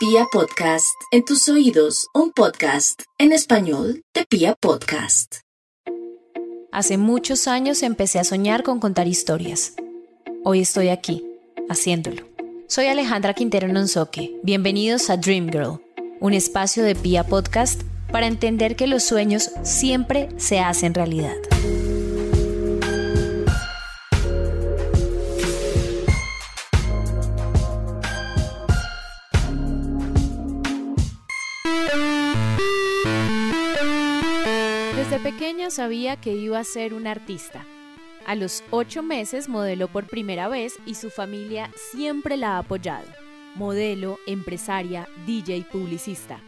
Pia Podcast, en tus oídos, un podcast en español de Pia Podcast. Hace muchos años empecé a soñar con contar historias. Hoy estoy aquí, haciéndolo. Soy Alejandra Quintero Nonsoque. Bienvenidos a Dream Girl, un espacio de Pia Podcast para entender que los sueños siempre se hacen realidad. Sabía que iba a ser un artista. A los ocho meses modeló por primera vez y su familia siempre la ha apoyado. Modelo, empresaria, DJ y publicista.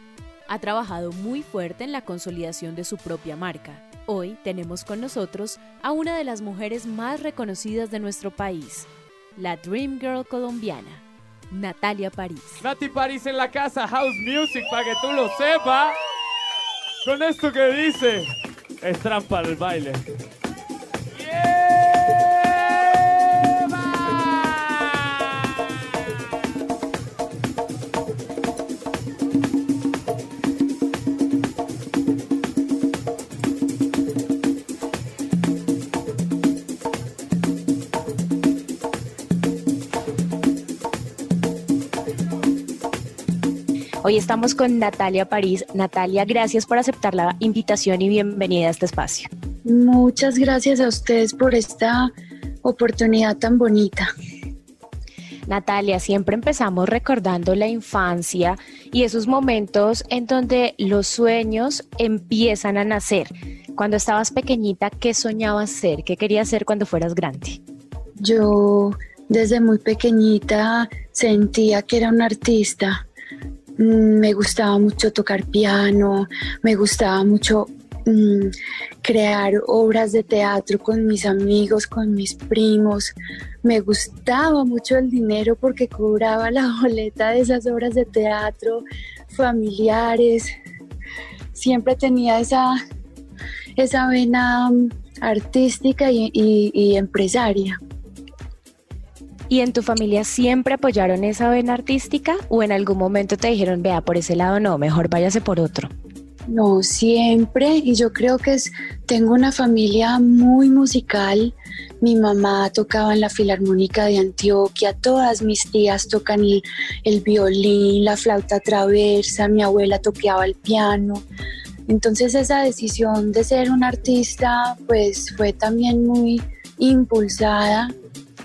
Ha trabajado muy fuerte en la consolidación de su propia marca. Hoy tenemos con nosotros a una de las mujeres más reconocidas de nuestro país, la Dream Girl colombiana, Natalia París. Nati París en la casa, House Music, para que tú lo sepas. Con esto que dice, es trampa el baile. Hoy estamos con Natalia París. Natalia, gracias por aceptar la invitación y bienvenida a este espacio. Muchas gracias a ustedes por esta oportunidad tan bonita. Natalia, siempre empezamos recordando la infancia y esos momentos en donde los sueños empiezan a nacer. Cuando estabas pequeñita, ¿qué soñabas ser? ¿Qué querías ser cuando fueras grande? Yo desde muy pequeñita sentía que era un artista. Mm, Me gustaba mucho tocar piano, me gustaba mucho mm, crear obras de teatro con mis amigos, con mis primos. Me gustaba mucho el dinero porque cobraba la boleta de esas obras de teatro familiares. Siempre tenía esa, esa vena mm, artística y, empresaria. ¿Y en tu familia siempre apoyaron esa vena artística o en algún momento te dijeron, vea, por ese lado no, mejor váyase por otro? No, siempre, y yo creo que es, tengo una familia muy musical. Mi mamá tocaba en la Filarmónica de Antioquia, todas mis tías tocan el, el violín, la flauta traversa, mi abuela toqueaba el piano. Entonces esa decisión de ser un artista pues fue también muy impulsada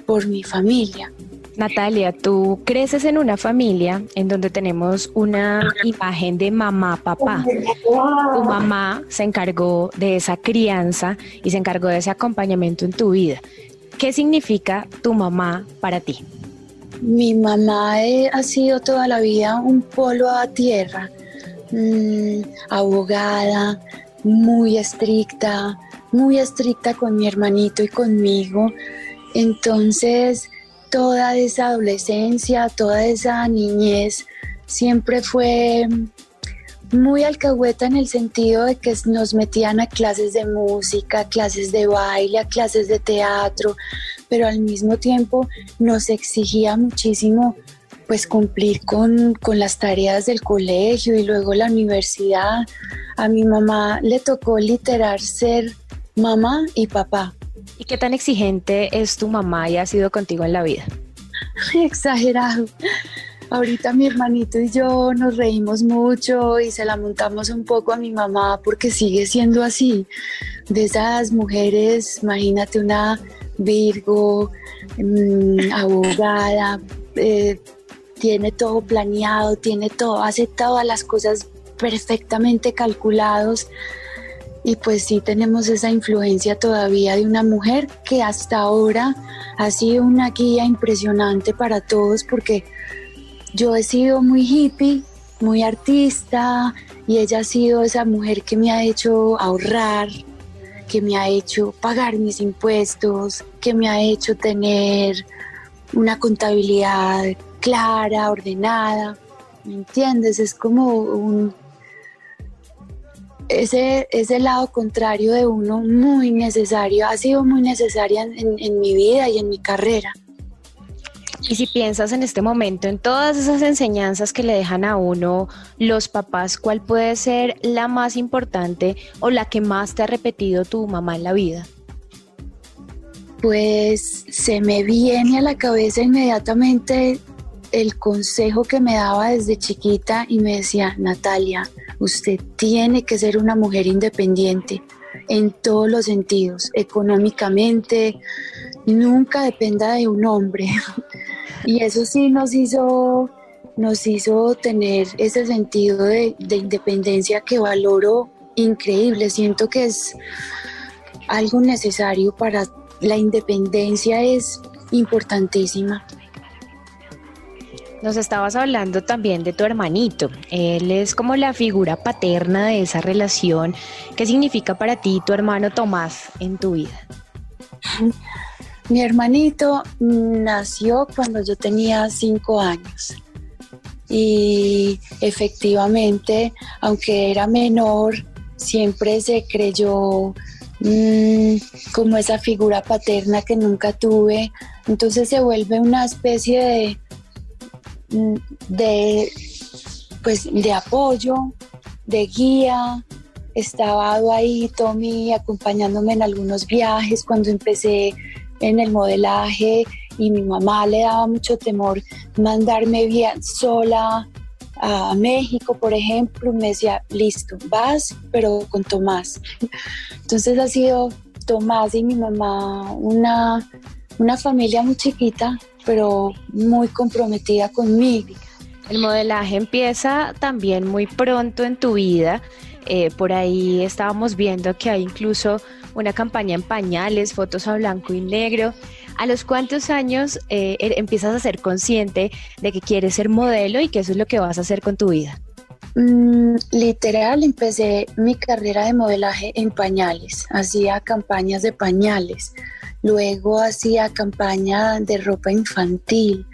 por mi familia. Natalia, tú creces en una familia en donde tenemos una imagen de mamá, papá. Tu mamá se encargó de esa crianza y se encargó de ese acompañamiento en tu vida. ¿Qué significa tu mamá para ti? Mi mamá eh, ha sido toda la vida un polo a tierra, mm, abogada, muy estricta, muy estricta con mi hermanito y conmigo. Entonces, toda esa adolescencia, toda esa niñez siempre fue muy alcahueta en el sentido de que nos metían a clases de música, clases de baile, a clases de teatro, pero al mismo tiempo nos exigía muchísimo pues cumplir con, con las tareas del colegio y luego la universidad. A mi mamá le tocó literar ser mamá y papá. ¿Y qué tan exigente es tu mamá y ha sido contigo en la vida? Exagerado. Ahorita mi hermanito y yo nos reímos mucho y se la montamos un poco a mi mamá porque sigue siendo así. De esas mujeres, imagínate una Virgo, mm, abogada, eh, tiene todo planeado, tiene todo, hace todas las cosas perfectamente calculados. Y pues sí tenemos esa influencia todavía de una mujer que hasta ahora ha sido una guía impresionante para todos porque yo he sido muy hippie, muy artista y ella ha sido esa mujer que me ha hecho ahorrar, que me ha hecho pagar mis impuestos, que me ha hecho tener una contabilidad clara, ordenada. ¿Me entiendes? Es como un, ese, ese lado contrario de uno muy necesario, ha sido muy necesaria en, en- en mi vida y en mi carrera. Y si piensas en este momento en todas esas enseñanzas que le dejan a uno los papás, ¿cuál puede ser la más importante o la que más te ha repetido tu mamá en la vida? Pues se me viene a la cabeza inmediatamente el consejo que me daba desde chiquita y me decía, Natalia, usted tiene que ser una mujer independiente en todos los sentidos, económicamente, nunca dependa de un hombre. y eso sí nos hizo, nos hizo tener ese sentido de, de independencia que valoro increíble. Siento que es algo necesario para la independencia, es importantísima. Nos estabas hablando también de tu hermanito. Él es como la figura paterna de esa relación. ¿Qué significa para ti tu hermano Tomás en tu vida? Mi hermanito nació cuando yo tenía cinco años y efectivamente, aunque era menor, siempre se creyó mmm, como esa figura paterna que nunca tuve. Entonces se vuelve una especie de de, pues, de apoyo, de guía. Estaba ahí Tommy acompañándome en algunos viajes cuando empecé en el modelaje y mi mamá le daba mucho temor mandarme bien sola a México, por ejemplo, me decía, listo, vas, pero con Tomás. Entonces ha sido Tomás y mi mamá una, una familia muy chiquita, pero muy comprometida conmigo. El modelaje empieza también muy pronto en tu vida. Eh, por ahí estábamos viendo que hay incluso una campaña en pañales, fotos a blanco y negro. ¿A los cuántos años eh, er, empiezas a ser consciente de que quieres ser modelo y que eso es lo que vas a hacer con tu vida? Mm, literal, empecé mi carrera de modelaje en pañales, hacía campañas de pañales, luego hacía campaña de ropa infantil,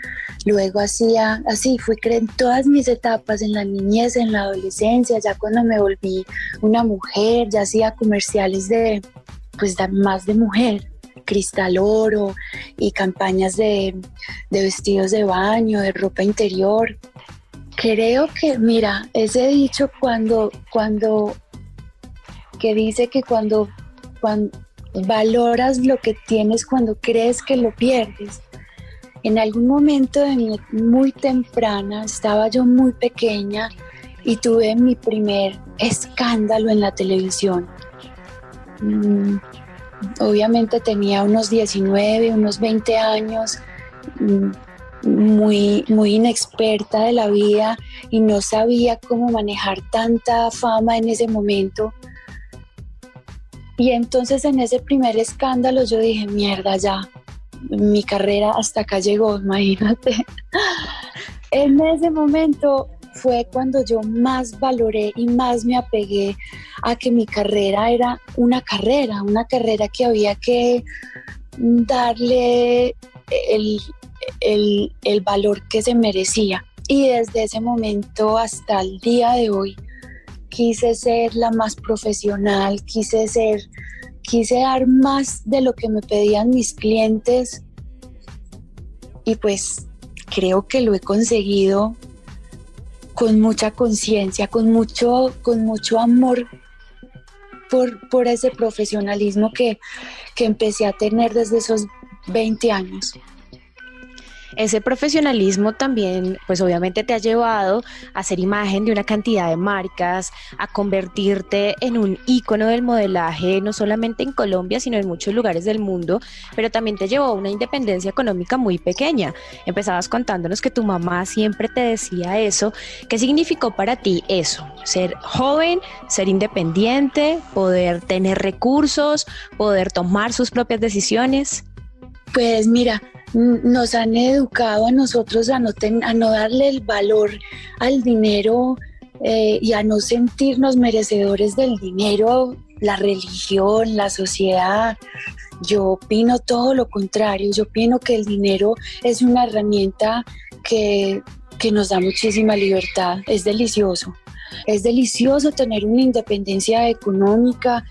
luego hacía, así fui en todas mis etapas, en la niñez, en la adolescencia, ya cuando me volví una mujer, ya hacía comerciales de, pues más de mujer, cristal oro y campañas de, de vestidos de baño, de ropa interior. Creo que, mira, ese dicho cuando, cuando, que dice que cuando, cuando valoras lo que tienes cuando crees que lo pierdes. En algún momento de mi muy temprana, estaba yo muy pequeña y tuve mi primer escándalo en la televisión. Mm, obviamente tenía unos 19, unos 20 años, mm, muy, muy inexperta de la vida y no sabía cómo manejar tanta fama en ese momento. Y entonces en ese primer escándalo yo dije, mierda, ya, mi carrera hasta acá llegó, imagínate. en ese momento fue cuando yo más valoré y más me apegué a que mi carrera era una carrera, una carrera que había que darle el, el, valor que se merecía. Y desde ese momento hasta el día de hoy quise ser la más profesional, quise ser, quise dar más de lo que me pedían mis clientes y pues creo que lo he conseguido con mucha conciencia, con mucho, con mucho amor por, por ese profesionalismo que, que empecé a tener desde esos 20 años. Ese profesionalismo también, pues obviamente te ha llevado a ser imagen de una cantidad de marcas, a convertirte en un ícono del modelaje, no solamente en Colombia, sino en muchos lugares del mundo, pero también te llevó a una independencia económica muy pequeña. Empezabas contándonos que tu mamá siempre te decía eso. ¿Qué significó para ti eso? Ser joven, ser independiente, poder tener recursos, poder tomar sus propias decisiones. Pues mira, nos han educado a nosotros a no, a no darle el valor al dinero eh, y a no sentirnos merecedores del dinero, la religión, la sociedad. Yo opino todo lo contrario, yo opino que el dinero es una herramienta que, que nos da muchísima libertad, es delicioso. Es delicioso tener una independencia económica,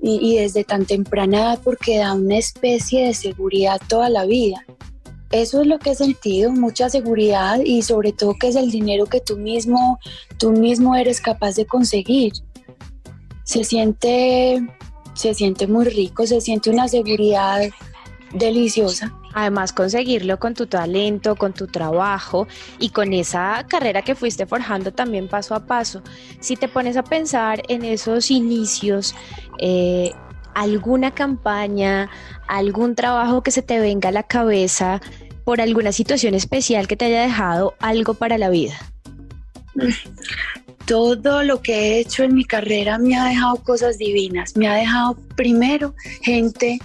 y, desde tan temprana edad porque da una especie de seguridad toda la vida. eso es lo que he sentido, mucha seguridad y sobre todo que es el dinero que tú mismo, tú mismo eres capaz de conseguir. Se siente, se siente muy rico, se siente una seguridad deliciosa. Además, conseguirlo con tu talento, con tu trabajo y con esa carrera que fuiste forjando también paso a paso. Si te pones a pensar en esos inicios, eh, alguna campaña, algún trabajo que se te venga a la cabeza por alguna situación especial que te haya dejado algo para la vida. Todo lo que he hecho en mi carrera me ha dejado cosas divinas. Me ha dejado primero gente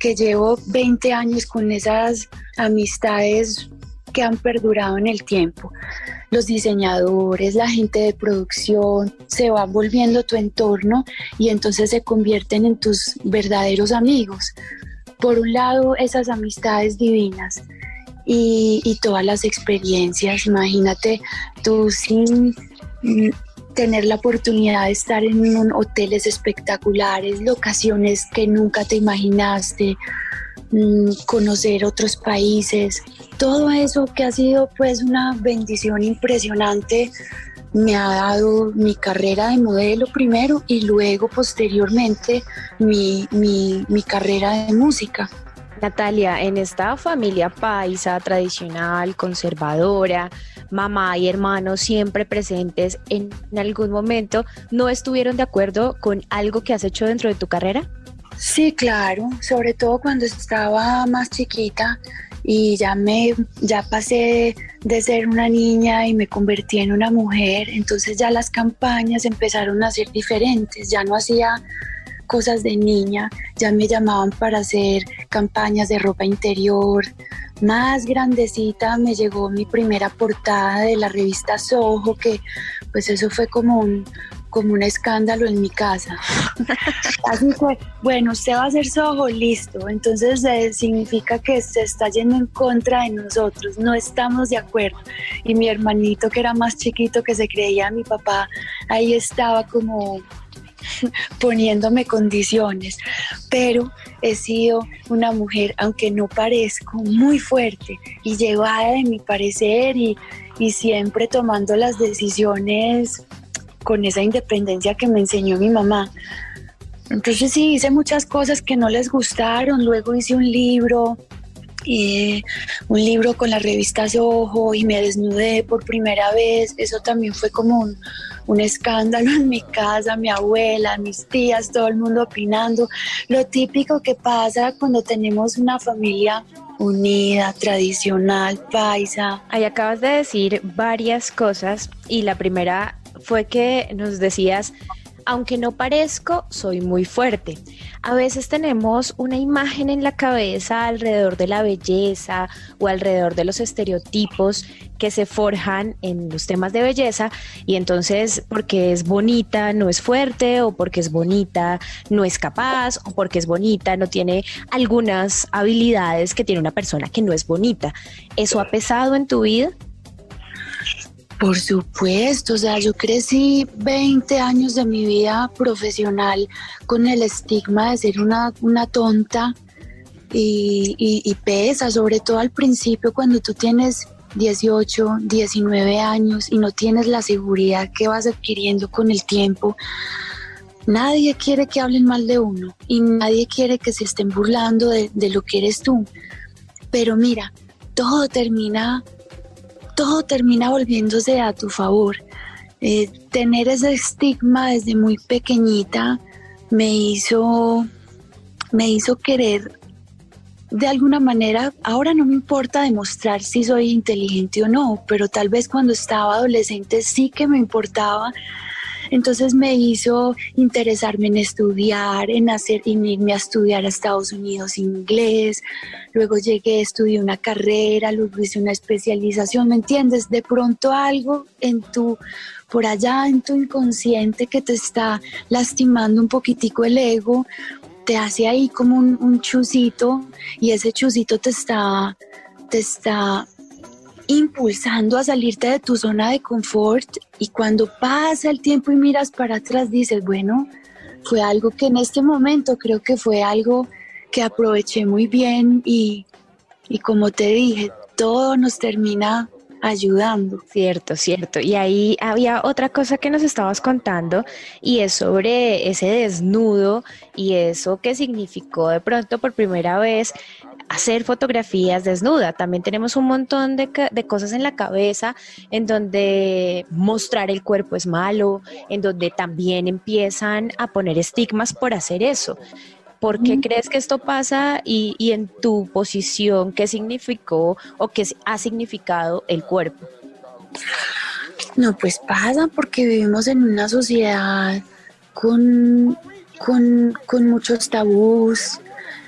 que llevo 20 años con esas amistades que han perdurado en el tiempo. Los diseñadores, la gente de producción, se van volviendo tu entorno y entonces se convierten en tus verdaderos amigos. Por un lado, esas amistades divinas y, todas las experiencias. Imagínate tú sin tener la oportunidad de estar en hoteles espectaculares, locaciones que nunca te imaginaste, mm, conocer otros países, todo eso que ha sido pues una bendición impresionante me ha dado mi carrera de modelo primero y luego posteriormente mi, mi carrera de música. Natalia, en esta familia paisa tradicional, conservadora, mamá y hermanos siempre presentes en algún momento, ¿no estuvieron de acuerdo con algo que has hecho dentro de tu carrera? Sí, claro, sobre todo cuando estaba más chiquita y ya me ya pasé de ser una niña y me convertí en una mujer, entonces ya las campañas empezaron a ser diferentes, ya no hacía cosas de niña, ya me llamaban para hacer campañas de ropa interior, más grandecita me llegó mi primera portada de la revista Soho, que pues eso fue como un, como un escándalo en mi casa. Así bueno, usted va a hacer Soho, listo. Entonces eh, significa que se está yendo en contra de nosotros, no estamos de acuerdo. Y mi hermanito, que era más chiquito, que se creía mi papá, ahí estaba como poniéndome condiciones, pero he sido una mujer, aunque no parezco, muy fuerte y llevada de mi parecer y, y siempre tomando las decisiones con esa independencia que me enseñó mi mamá. Entonces sí, hice muchas cosas que no les gustaron, luego hice un libro, y un libro con las revistas Ojo y me desnudé por primera vez. Eso también fue como un, un, escándalo en mi casa, mi abuela, mis tías, todo el mundo opinando. Lo típico que pasa cuando tenemos una familia unida, tradicional, paisa. Ahí acabas de decir varias cosas y la primera fue que nos decías aunque no parezco, soy muy fuerte. A veces tenemos una imagen en la cabeza alrededor de la belleza o alrededor de los estereotipos que se forjan en los temas de belleza y entonces porque es bonita no es fuerte o porque es bonita no es capaz o porque es bonita no tiene algunas habilidades que tiene una persona que no es bonita. ¿Eso ha pesado en tu vida? Por supuesto, o sea, yo crecí 20 años de mi vida profesional con el estigma de ser una, una tonta y, pesa, sobre todo al principio cuando tú tienes 18, 19 años y no tienes la seguridad que vas adquiriendo con el tiempo. Nadie quiere que hablen mal de uno y nadie quiere que se estén burlando de, de lo que eres tú. Pero mira, todo termina todo termina volviéndose a tu favor. Eh, tener ese estigma desde muy pequeñita me hizo, me hizo querer de alguna manera, ahora no me importa demostrar si soy inteligente o no, pero tal vez cuando estaba adolescente sí que me importaba entonces me hizo interesarme en estudiar, en hacer, irme a estudiar a Estados Unidos inglés. Luego llegué, estudié una carrera, luego hice una especialización, ¿me entiendes? De pronto algo en tu, por allá en tu inconsciente que te está lastimando un poquitico el ego, te hace ahí como un, un chusito y ese chusito te está, te está impulsando a salirte de tu zona de confort y cuando pasa el tiempo y miras para atrás dices, bueno, fue algo que en este momento creo que fue algo que aproveché muy bien y, y como te dije, todo nos termina ayudando. Cierto, cierto. Y ahí había otra cosa que nos estabas contando y es sobre ese desnudo y eso que significó de pronto por primera vez hacer fotografías desnuda. También tenemos un montón de, de, cosas en la cabeza en donde mostrar el cuerpo es malo, en donde también empiezan a poner estigmas por hacer eso. ¿Por qué crees que esto pasa y, y, en tu posición qué significó o qué ha significado el cuerpo? No, pues pasa porque vivimos en una sociedad con, con, con muchos tabús,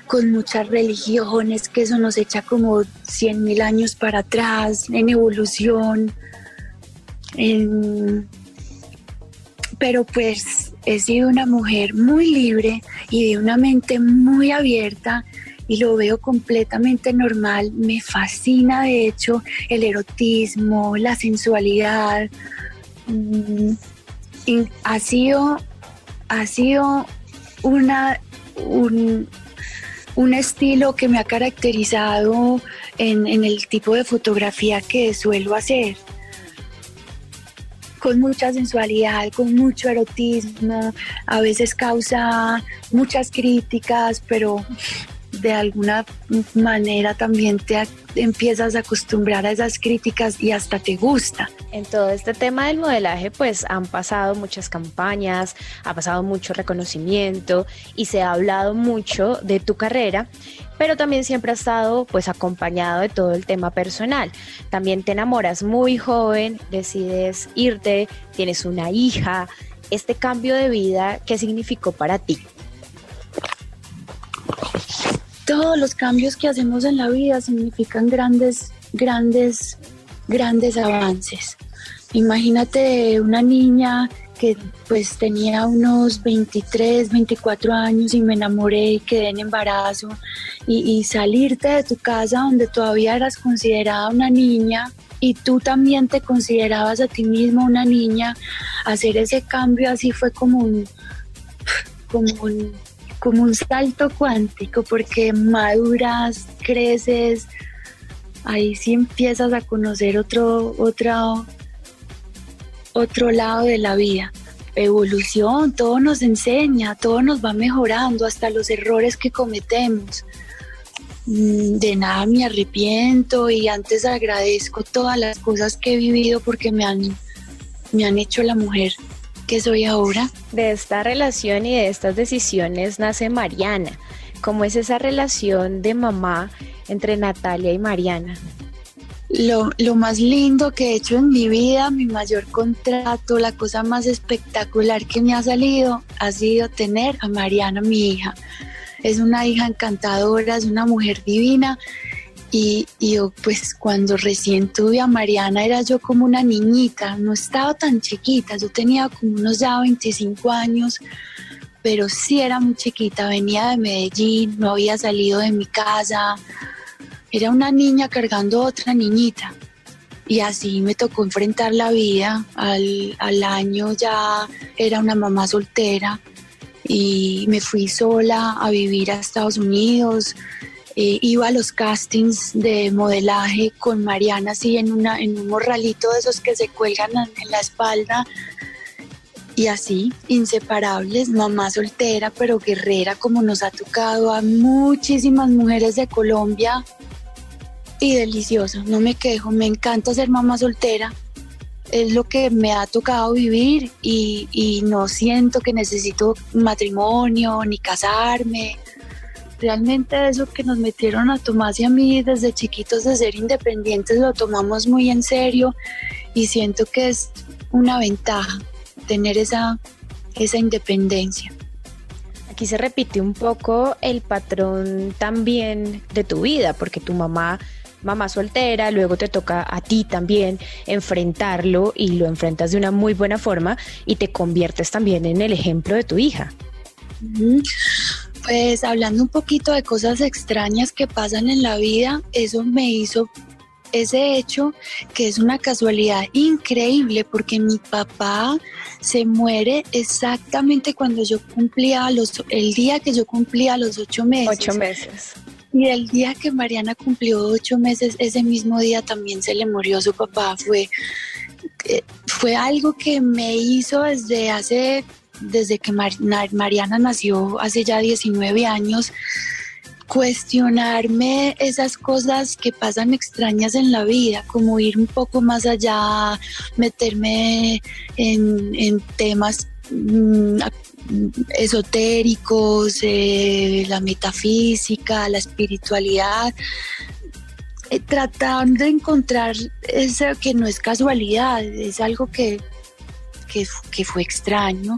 con muchas religiones, que eso nos echa como 100 mil años para atrás en evolución. Pero pues he sido una mujer muy libre y de una mente muy abierta y lo veo completamente normal. Me fascina de hecho el erotismo, la sensualidad. Mm, ha sido, ha sido una, un, un estilo que me ha caracterizado en, el tipo de fotografía que suelo hacer. Con mucha sensualidad, con mucho erotismo, a veces causa muchas críticas, pero de alguna manera también te empiezas a acostumbrar a esas críticas y hasta te gusta. En todo este tema del modelaje pues han pasado muchas campañas, ha pasado mucho reconocimiento y se ha hablado mucho de tu carrera pero también siempre ha estado pues acompañado de todo el tema personal. También te enamoras muy joven, decides irte, tienes una hija. Este cambio de vida, ¿qué significó para ti? Todos los cambios que hacemos en la vida significan grandes, grandes, grandes avances. Imagínate una niña que pues tenía unos 23, 24 años y me enamoré y quedé en embarazo y, salirte de tu casa donde todavía eras considerada una niña y tú también te considerabas a ti misma una niña, hacer ese cambio así fue como un, como un, como un salto cuántico porque maduras, creces, ahí sí empiezas a conocer otro, otro, otro lado de la vida. Evolución, todo nos enseña, todo nos va mejorando, hasta los errores que cometemos. Mm, de nada me arrepiento y antes agradezco todas las cosas que he vivido porque me han, me han hecho la mujer que soy ahora. De esta relación y de estas decisiones nace Mariana. ¿Cómo es esa relación de mamá entre Natalia y Mariana? Lo, lo, más lindo que he hecho en mi vida, mi mayor contrato, la cosa más espectacular que me ha salido ha sido tener a Mariana, mi hija. Es una hija encantadora, es una mujer divina. Y, yo, pues cuando recién tuve a Mariana era yo como una niñita, no estaba tan chiquita, yo tenía como unos ya 25 años, pero sí era muy chiquita, venía de Medellín, no había salido de mi casa, era una niña cargando otra niñita. Y así me tocó enfrentar la vida. Al, año ya era una mamá soltera y me fui sola a vivir a Estados Unidos. Eh, iba a los castings de modelaje con Mariana así en, una, en un morralito de esos que se cuelgan en la espalda. Y así, inseparables, mamá soltera pero guerrera como nos ha tocado a muchísimas mujeres de Colombia. Y delicioso, no me quejo, me encanta ser mamá soltera, es lo que me ha tocado vivir y, no siento que necesito matrimonio ni casarme. Realmente eso que nos metieron a Tomás y a mí desde chiquitos de ser independientes lo tomamos muy en serio y siento que es una ventaja tener esa, esa independencia. Aquí se repite un poco el patrón también de tu vida, porque tu mamá mamá soltera, luego te toca a ti también enfrentarlo y lo enfrentas de una muy buena forma y te conviertes también en el ejemplo de tu hija. Pues hablando un poquito de cosas extrañas que pasan en la vida, eso me hizo ese hecho que es una casualidad increíble porque mi papá se muere exactamente cuando yo cumplía los, el día que yo cumplía los ocho meses. Ocho meses. Y el día que Mariana cumplió ocho meses, ese mismo día también se le murió su papá. Fue, eh, fue algo que me hizo desde hace, desde que Mariana nació, hace ya 19 años, cuestionarme esas cosas que pasan extrañas en la vida, como ir un poco más allá, meterme en, temas mm, esotéricos, eh, la metafísica, la espiritualidad, eh, tratando de encontrar eso que no es casualidad, es algo que, que fue extraño.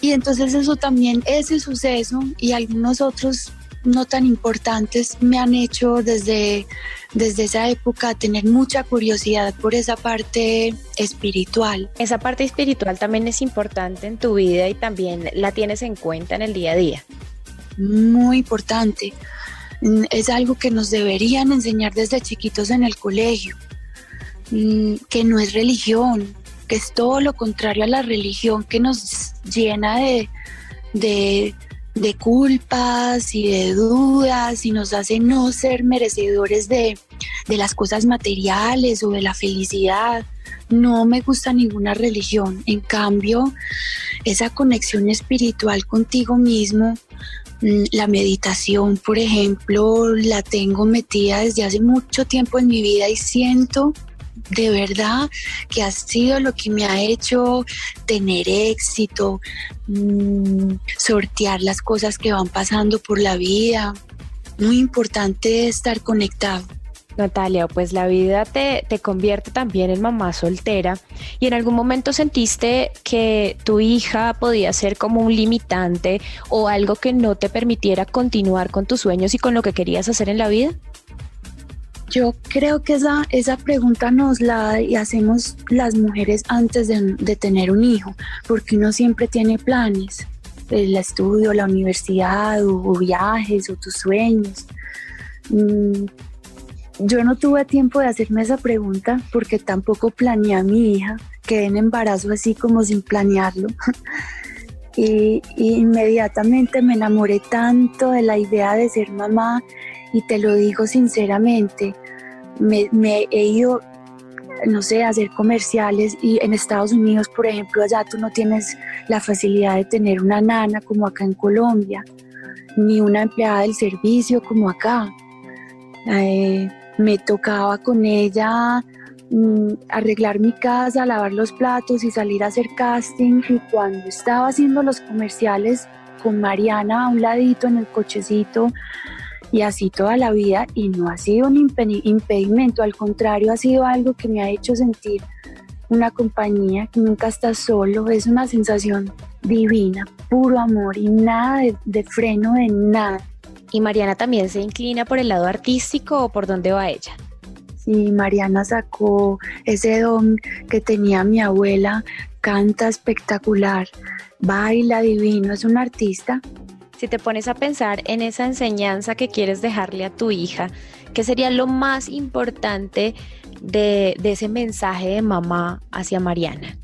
Y entonces eso también, ese suceso y algunos otros no tan importantes me han hecho desde, desde esa época tener mucha curiosidad por esa parte espiritual. Esa parte espiritual también es importante en tu vida y también la tienes en cuenta en el día a día. Muy importante. Mm, es algo que nos deberían enseñar desde chiquitos en el colegio, mm, que no es religión, que es todo lo contrario a la religión que nos llena de, de de culpas y de dudas y nos hace no ser merecedores de, las cosas materiales o de la felicidad. No me gusta ninguna religión. En cambio, esa conexión espiritual contigo mismo, mm, la meditación, por ejemplo, la tengo metida desde hace mucho tiempo en mi vida y siento de verdad que ha sido lo que me ha hecho tener éxito, mm, sortear las cosas que van pasando por la vida. Muy importante estar conectado. Natalia, pues la vida te, te, convierte también en mamá soltera y en algún momento sentiste que tu hija podía ser como un limitante o algo que no te permitiera continuar con tus sueños y con lo que querías hacer en la vida? Yo creo que esa, esa pregunta nos la hacemos las mujeres antes de, tener un hijo, porque uno siempre tiene planes, el estudio, la universidad o, viajes o tus sueños. Mm, yo no tuve tiempo de hacerme esa pregunta porque tampoco planeé a mi hija, quedé en embarazo así como sin planearlo. y, inmediatamente me enamoré tanto de la idea de ser mamá y te lo digo sinceramente, me, he ido, no sé, a hacer comerciales y en Estados Unidos, por ejemplo, allá tú no tienes la facilidad de tener una nana como acá en Colombia, ni una empleada del servicio como acá. Eh, me tocaba con ella mm, arreglar mi casa, lavar los platos y salir a hacer casting. Y cuando estaba haciendo los comerciales con Mariana a un ladito en el cochecito, y así toda la vida y no ha sido un impedimento, al contrario ha sido algo que me ha hecho sentir una compañía que nunca está solo, es una sensación divina, puro amor y nada de, freno de nada. ¿Y Mariana también se inclina por el lado artístico o por dónde va ella? Sí, Mariana sacó ese don que tenía mi abuela, canta espectacular, baila divino, es una artista si te pones a pensar en esa enseñanza que quieres dejarle a tu hija, ¿qué sería lo más importante de, ese mensaje de mamá hacia Mariana?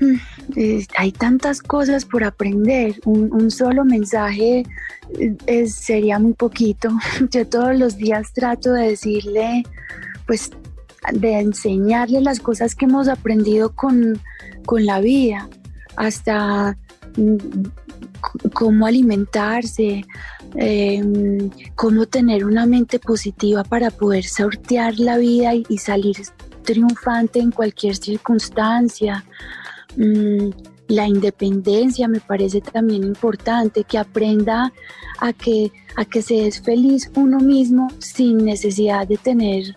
Mm, hay tantas cosas por aprender. Un, solo mensaje eh, sería muy poquito. Yo todos los días trato de decirle, pues, de enseñarle las cosas que hemos aprendido con, con la vida, hasta mm, cómo alimentarse, em, cómo tener una mente positiva para poder sortear la vida y, salir triunfante en cualquier circunstancia. Mm, la independencia me parece también importante, que aprenda a que, a que se es feliz uno mismo sin necesidad de tener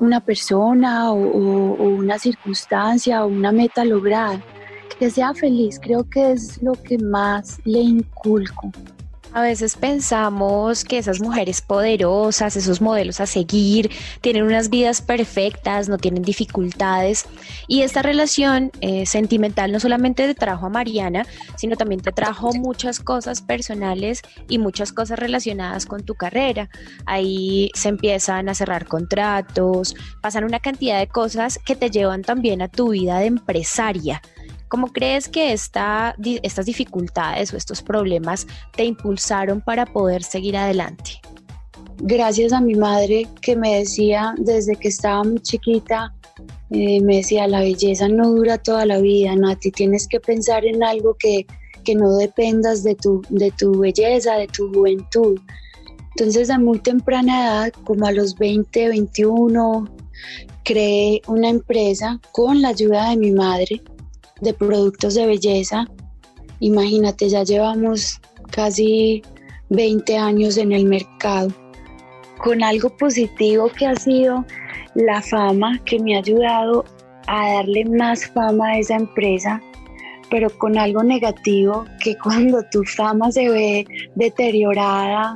una persona o una circunstancia o una meta lograda que sea feliz, creo que es lo que más le inculco. A veces pensamos que esas mujeres poderosas, esos modelos a seguir, tienen unas vidas perfectas, no tienen dificultades. Y esta relación eh, sentimental no solamente te trajo a Mariana, sino también te trajo muchas cosas personales y muchas cosas relacionadas con tu carrera. Ahí se empiezan a cerrar contratos, pasan una cantidad de cosas que te llevan también a tu vida de empresaria. ¿Cómo crees que esta, estas dificultades o estos problemas te impulsaron para poder seguir adelante? Gracias a mi madre que me decía desde que estaba muy chiquita, eh, me decía, la belleza no dura toda la vida, Nati, tienes que pensar en algo que, que no dependas de tu, de tu belleza, de tu juventud. Entonces a muy temprana edad, como a los 20, 21, creé una empresa con la ayuda de mi madre de productos de belleza. Imagínate, ya llevamos casi 20 años en el mercado con algo positivo que ha sido la fama que me ha ayudado a darle más fama a esa empresa, pero con algo negativo que cuando tu fama se ve deteriorada,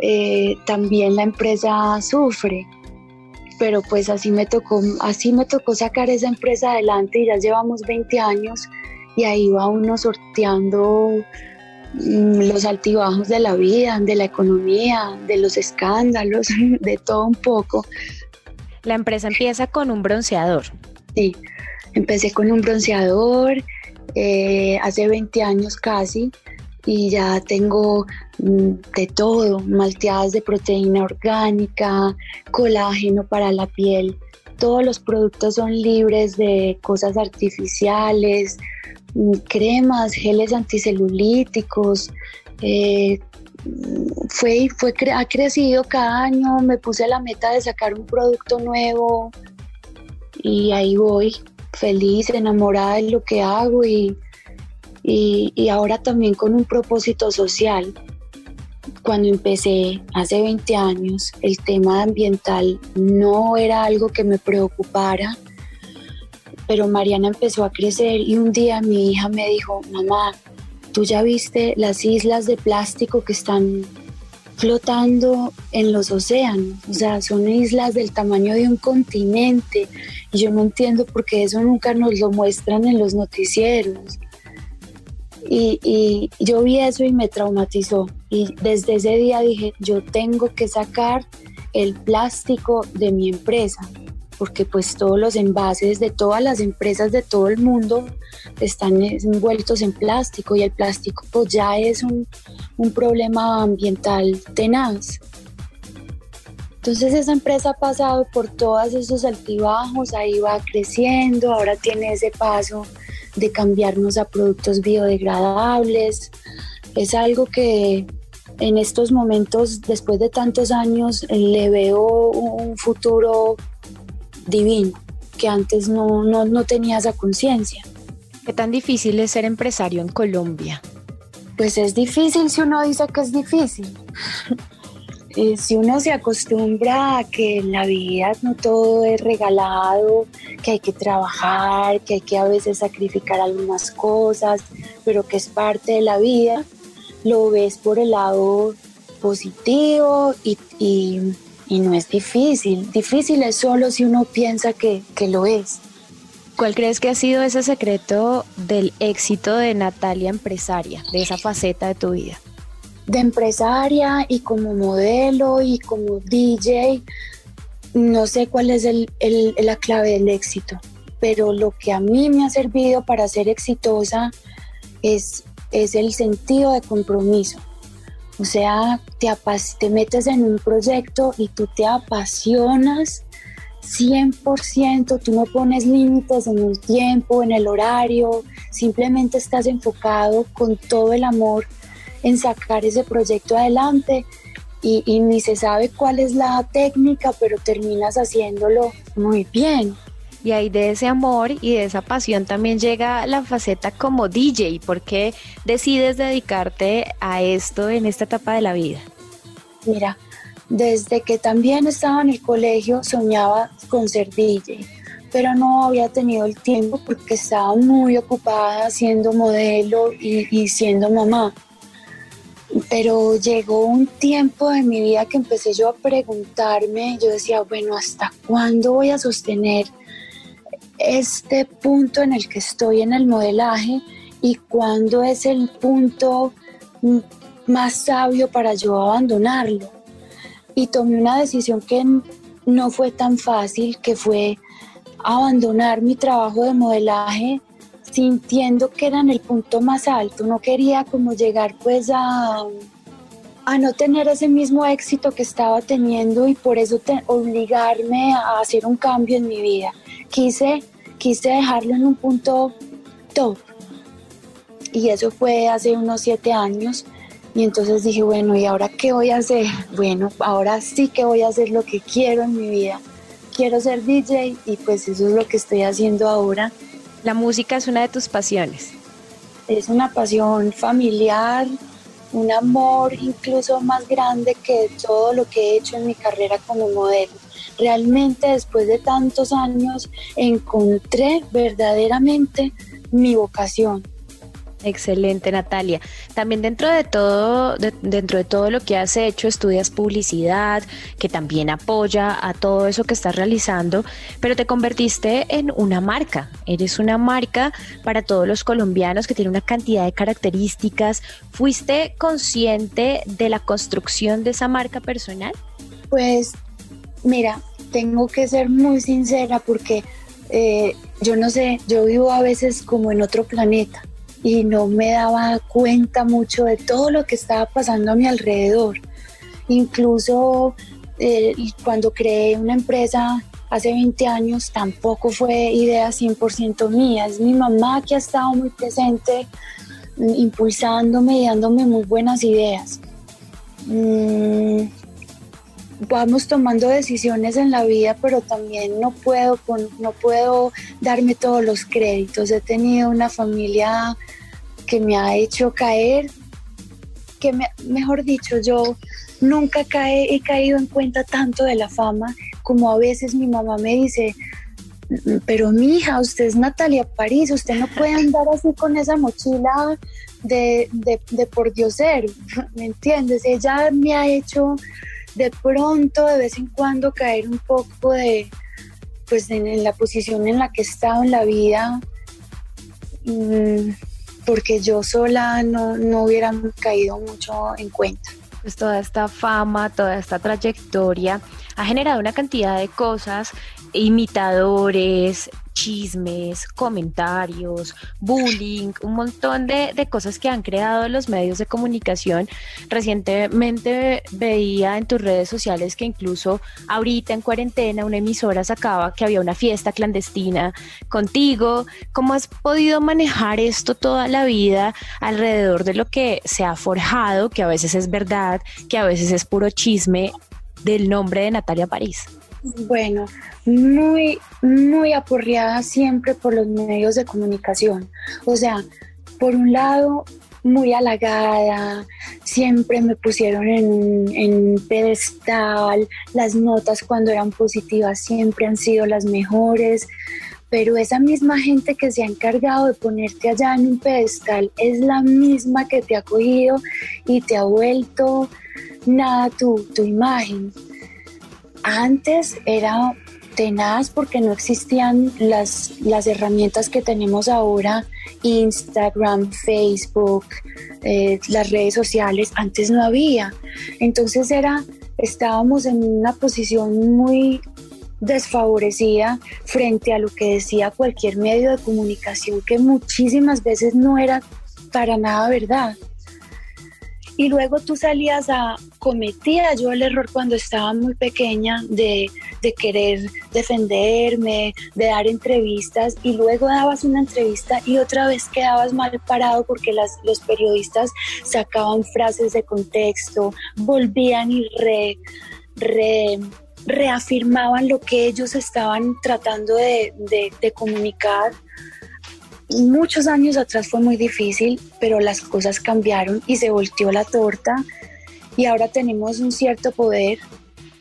eh, también la empresa sufre. Pero pues así me tocó, así me tocó sacar esa empresa adelante y ya llevamos 20 años y ahí va uno sorteando mm, los altibajos de la vida, de la economía, de los escándalos, de todo un poco. La empresa empieza con un bronceador. Sí, empecé con un bronceador eh, hace 20 años casi y ya tengo mm, de todo, malteadas de proteína orgánica, colágeno para la piel. Todos los productos son libres de cosas artificiales, mm, cremas, geles anticelulíticos. Eh, fue, fue, ha crecido cada año, me puse la meta de sacar un producto nuevo y ahí voy, feliz, enamorada de lo que hago y, y, ahora también con un propósito social. Cuando empecé hace 20 años, el tema ambiental no era algo que me preocupara, pero Mariana empezó a crecer y un día mi hija me dijo, mamá, tú ya viste las islas de plástico que están flotando en los océanos, o sea, son islas del tamaño de un continente y yo no entiendo por qué eso nunca nos lo muestran en los noticieros. Y, yo vi eso y me traumatizó. Y desde ese día dije, yo tengo que sacar el plástico de mi empresa, porque pues todos los envases de todas las empresas de todo el mundo están envueltos en plástico y el plástico pues ya es un, un problema ambiental tenaz. Entonces esa empresa ha pasado por todos esos altibajos, ahí va creciendo, ahora tiene ese paso de cambiarnos a productos biodegradables. Es algo que en estos momentos, después de tantos años, le veo un futuro divino, que antes no, no, no tenía esa conciencia. ¿Qué tan difícil es ser empresario en Colombia? Pues es difícil si uno dice que es difícil. Eh, si uno se acostumbra a que en la vida no todo es regalado, que hay que trabajar, que hay que a veces sacrificar algunas cosas, pero que es parte de la vida, lo ves por el lado positivo y, y no es difícil. Difícil es solo si uno piensa que, que lo es. ¿Cuál crees que ha sido ese secreto del éxito de Natalia empresaria, de esa faceta de tu vida? De empresaria y como modelo y como DJ, no sé cuál es la clave del éxito, pero lo que a mí me ha servido para ser exitosa es, es el sentido de compromiso. O sea, te, te metes en un proyecto y tú te apasionas 100%, tú no pones límites en el tiempo, en el horario, simplemente estás enfocado con todo el amor en sacar ese proyecto adelante y, ni se sabe cuál es la técnica, pero terminas haciéndolo muy bien. Y ahí de ese amor y de esa pasión también llega la faceta como DJ. ¿Por qué decides dedicarte a esto en esta etapa de la vida? Mira, desde que también estaba en el colegio soñaba con ser DJ, pero no había tenido el tiempo porque estaba muy ocupada siendo modelo y, y siendo mamá pero llegó un tiempo de mi vida que empecé yo a preguntarme, yo decía, bueno, ¿hasta cuándo voy a sostener este punto en el que estoy en el modelaje y cuándo es el punto más sabio para yo abandonarlo? Y tomé una decisión que no fue tan fácil, que fue abandonar mi trabajo de modelaje sintiendo que era en el punto más alto, no quería como llegar pues a, a no tener ese mismo éxito que estaba teniendo y por eso obligarme a hacer un cambio en mi vida. Quise, quise dejarlo en un punto top y eso fue hace unos siete años y entonces dije, bueno, ¿y ahora qué voy a hacer? Bueno, ahora sí que voy a hacer lo que quiero en mi vida. Quiero ser DJ y pues eso es lo que estoy haciendo ahora. La música es una de tus pasiones. Es una pasión familiar, un amor incluso más grande que todo lo que he hecho en mi carrera como modelo. Realmente después de tantos años encontré verdaderamente mi vocación Excelente, Natalia. También dentro de todo, dentro de todo lo que has hecho, estudias publicidad, que también apoya a todo eso que estás realizando, pero te convertiste en una marca. Eres una marca para todos los colombianos que tiene una cantidad de características. ¿Fuiste consciente de la construcción de esa marca personal? Pues, mira, tengo que ser muy sincera porque eh, yo no sé, yo vivo a veces como en otro planeta y no me daba cuenta mucho de todo lo que estaba pasando a mi alrededor. Incluso eh, cuando creé una empresa hace 20 años tampoco fue idea 100% mía, es mi mamá que ha estado muy presente mm, impulsándome y dándome muy buenas ideas. Mm, vamos tomando decisiones en la vida, pero también no puedo, no puedo darme todos los créditos. He tenido una familia que me ha hecho caer, que mejor dicho, yo nunca cae, he caído en cuenta tanto de la fama como a veces mi mamá me dice, pero mi hija, usted es Natalia París, usted no puede andar así con esa mochila de, de, de por ser, ¿me entiendes? Ella me ha hecho de pronto, de vez en cuando, caer un poco de, pues en, la posición en la que he estado en la vida, mm, porque yo sola no, no hubiera caído mucho en cuenta. Pues toda esta fama, toda esta trayectoria ha generado una cantidad de cosas, imitadores, chismes, comentarios, bullying, un montón de, cosas que han creado los medios de comunicación. Recientemente veía en tus redes sociales que incluso ahorita en cuarentena una emisora sacaba que había una fiesta clandestina contigo. ¿Cómo has podido manejar esto toda la vida alrededor de lo que se ha forjado, que a veces es verdad, que a veces es puro chisme del nombre de Natalia París? Bueno, muy, muy apurriada siempre por los medios de comunicación. O sea, por un lado, muy halagada, siempre me pusieron en, en pedestal, las notas cuando eran positivas siempre han sido las mejores, pero esa misma gente que se ha encargado de ponerte allá en un pedestal es la misma que te ha cogido y te ha vuelto nada tu, tu imagen. Antes era tenaz porque no existían las, las herramientas que tenemos ahora, Instagram, Facebook, eh, las redes sociales, antes no había. Entonces era, estábamos en una posición muy desfavorecida frente a lo que decía cualquier medio de comunicación que muchísimas veces no era para nada verdad y luego tú salías a, cometía yo el error cuando estaba muy pequeña de, querer defenderme, de dar entrevistas y luego dabas una entrevista y otra vez quedabas mal parado porque las, los periodistas sacaban frases de contexto, volvían y re, reafirmaban lo que ellos estaban tratando de, de comunicar muchos años atrás fue muy difícil, pero las cosas cambiaron y se volteó la torta y ahora tenemos un cierto poder.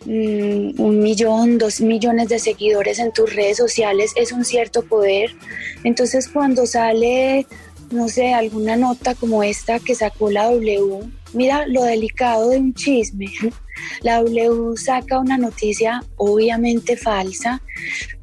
Mm, un millón, dos millones de seguidores en tus redes sociales es un cierto poder. Entonces cuando sale, no sé, alguna nota como esta que sacó la W, mira lo delicado de un chisme. La W saca una noticia obviamente falsa,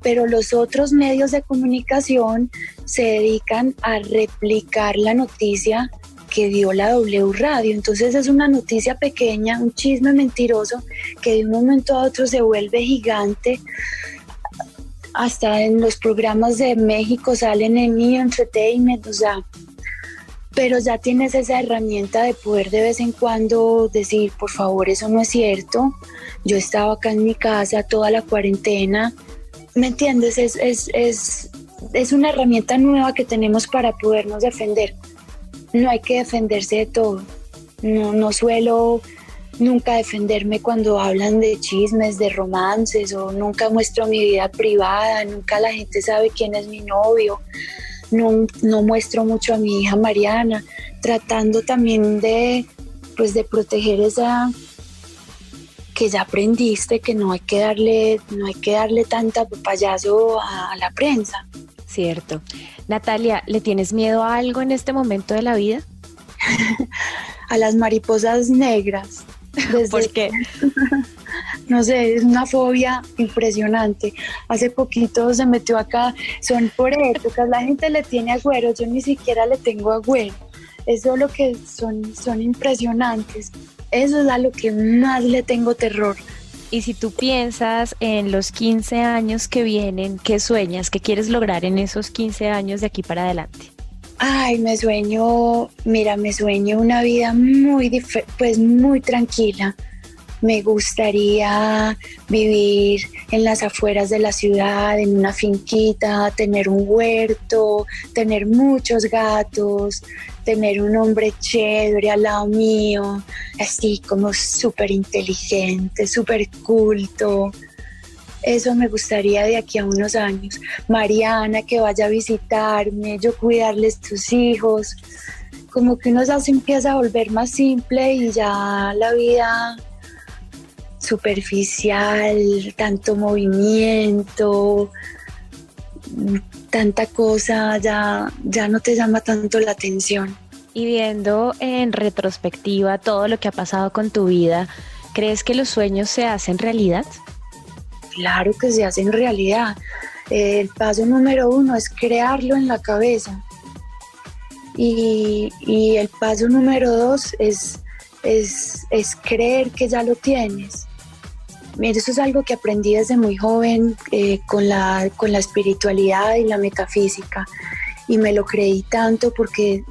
pero los otros medios de comunicación se dedican a replicar la noticia que dio la W Radio. Entonces es una noticia pequeña, un chisme mentiroso que de un momento a otro se vuelve gigante. hasta en los programas de México salen en mi Entertainment, o sea, pero ya tienes esa herramienta de poder de vez en cuando decir, por favor, eso no es cierto. Yo estaba acá en mi casa toda la cuarentena. ¿Me entiendes? Es, es, es, es una herramienta nueva que tenemos para podernos defender. No hay que defenderse de todo. No, no suelo nunca defenderme cuando hablan de chismes, de romances, o nunca muestro mi vida privada, nunca la gente sabe quién es mi novio no, no muestro mucho a mi hija Mariana, tratando también de, pues, de proteger esa que ya aprendiste que no hay que darle, no hay que darle tanta payaso a, la prensa. Cierto. Natalia, ¿le tienes miedo a algo en este momento de la vida? a las mariposas negras. ¿Por qué? no sé, es una fobia impresionante. Hace poquito se metió acá, son por épocas, la gente le tiene agüero, yo ni siquiera le tengo agüero. Eso es lo que son, son impresionantes. Eso es a lo que más le tengo terror. Y si tú piensas en los 15 años que vienen, ¿qué sueñas? ¿Qué quieres lograr en esos 15 años de aquí para adelante? Ay, me sueño, mira, me sueño una vida muy, pues muy tranquila, me gustaría vivir en las afueras de la ciudad, en una finquita, tener un huerto, tener muchos gatos, tener un hombre chévere al lado mío, así como súper inteligente, súper culto. Eso me gustaría de aquí a unos años. Mariana que vaya a visitarme, yo cuidarles tus hijos. Como que uno ya se empieza a volver más simple y ya la vida superficial, tanto movimiento, tanta cosa, ya, ya no te llama tanto la atención. Y viendo en retrospectiva todo lo que ha pasado con tu vida, ¿crees que los sueños se hacen realidad? Claro que se hacen realidad. El paso número uno es crearlo en la cabeza. Y, y el paso número dos es, es, es creer que ya lo tienes. Mira, eso es algo que aprendí desde muy joven eh, con, la, con la espiritualidad y la metafísica y me lo creí tanto porque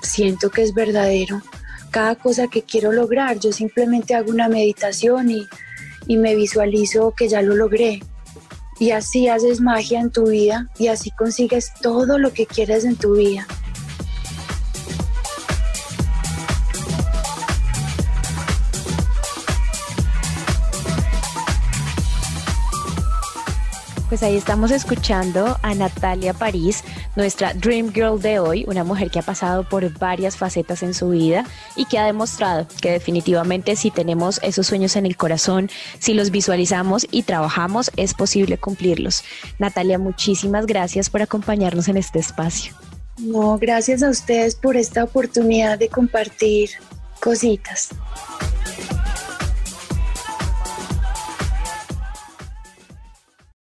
siento que es verdadero. Cada cosa que quiero lograr, yo simplemente hago una meditación y, y me visualizo que ya lo logré. Y así haces magia en tu vida y así consigues todo lo que quieres en tu vida. Pues ahí estamos escuchando a Natalia París, nuestra Dream Girl de hoy, una mujer que ha pasado por varias facetas en su vida y que ha demostrado que definitivamente si tenemos esos sueños en el corazón, si los visualizamos y trabajamos, es posible cumplirlos. Natalia, muchísimas gracias por acompañarnos en este espacio. No, gracias a ustedes por esta oportunidad de compartir cositas.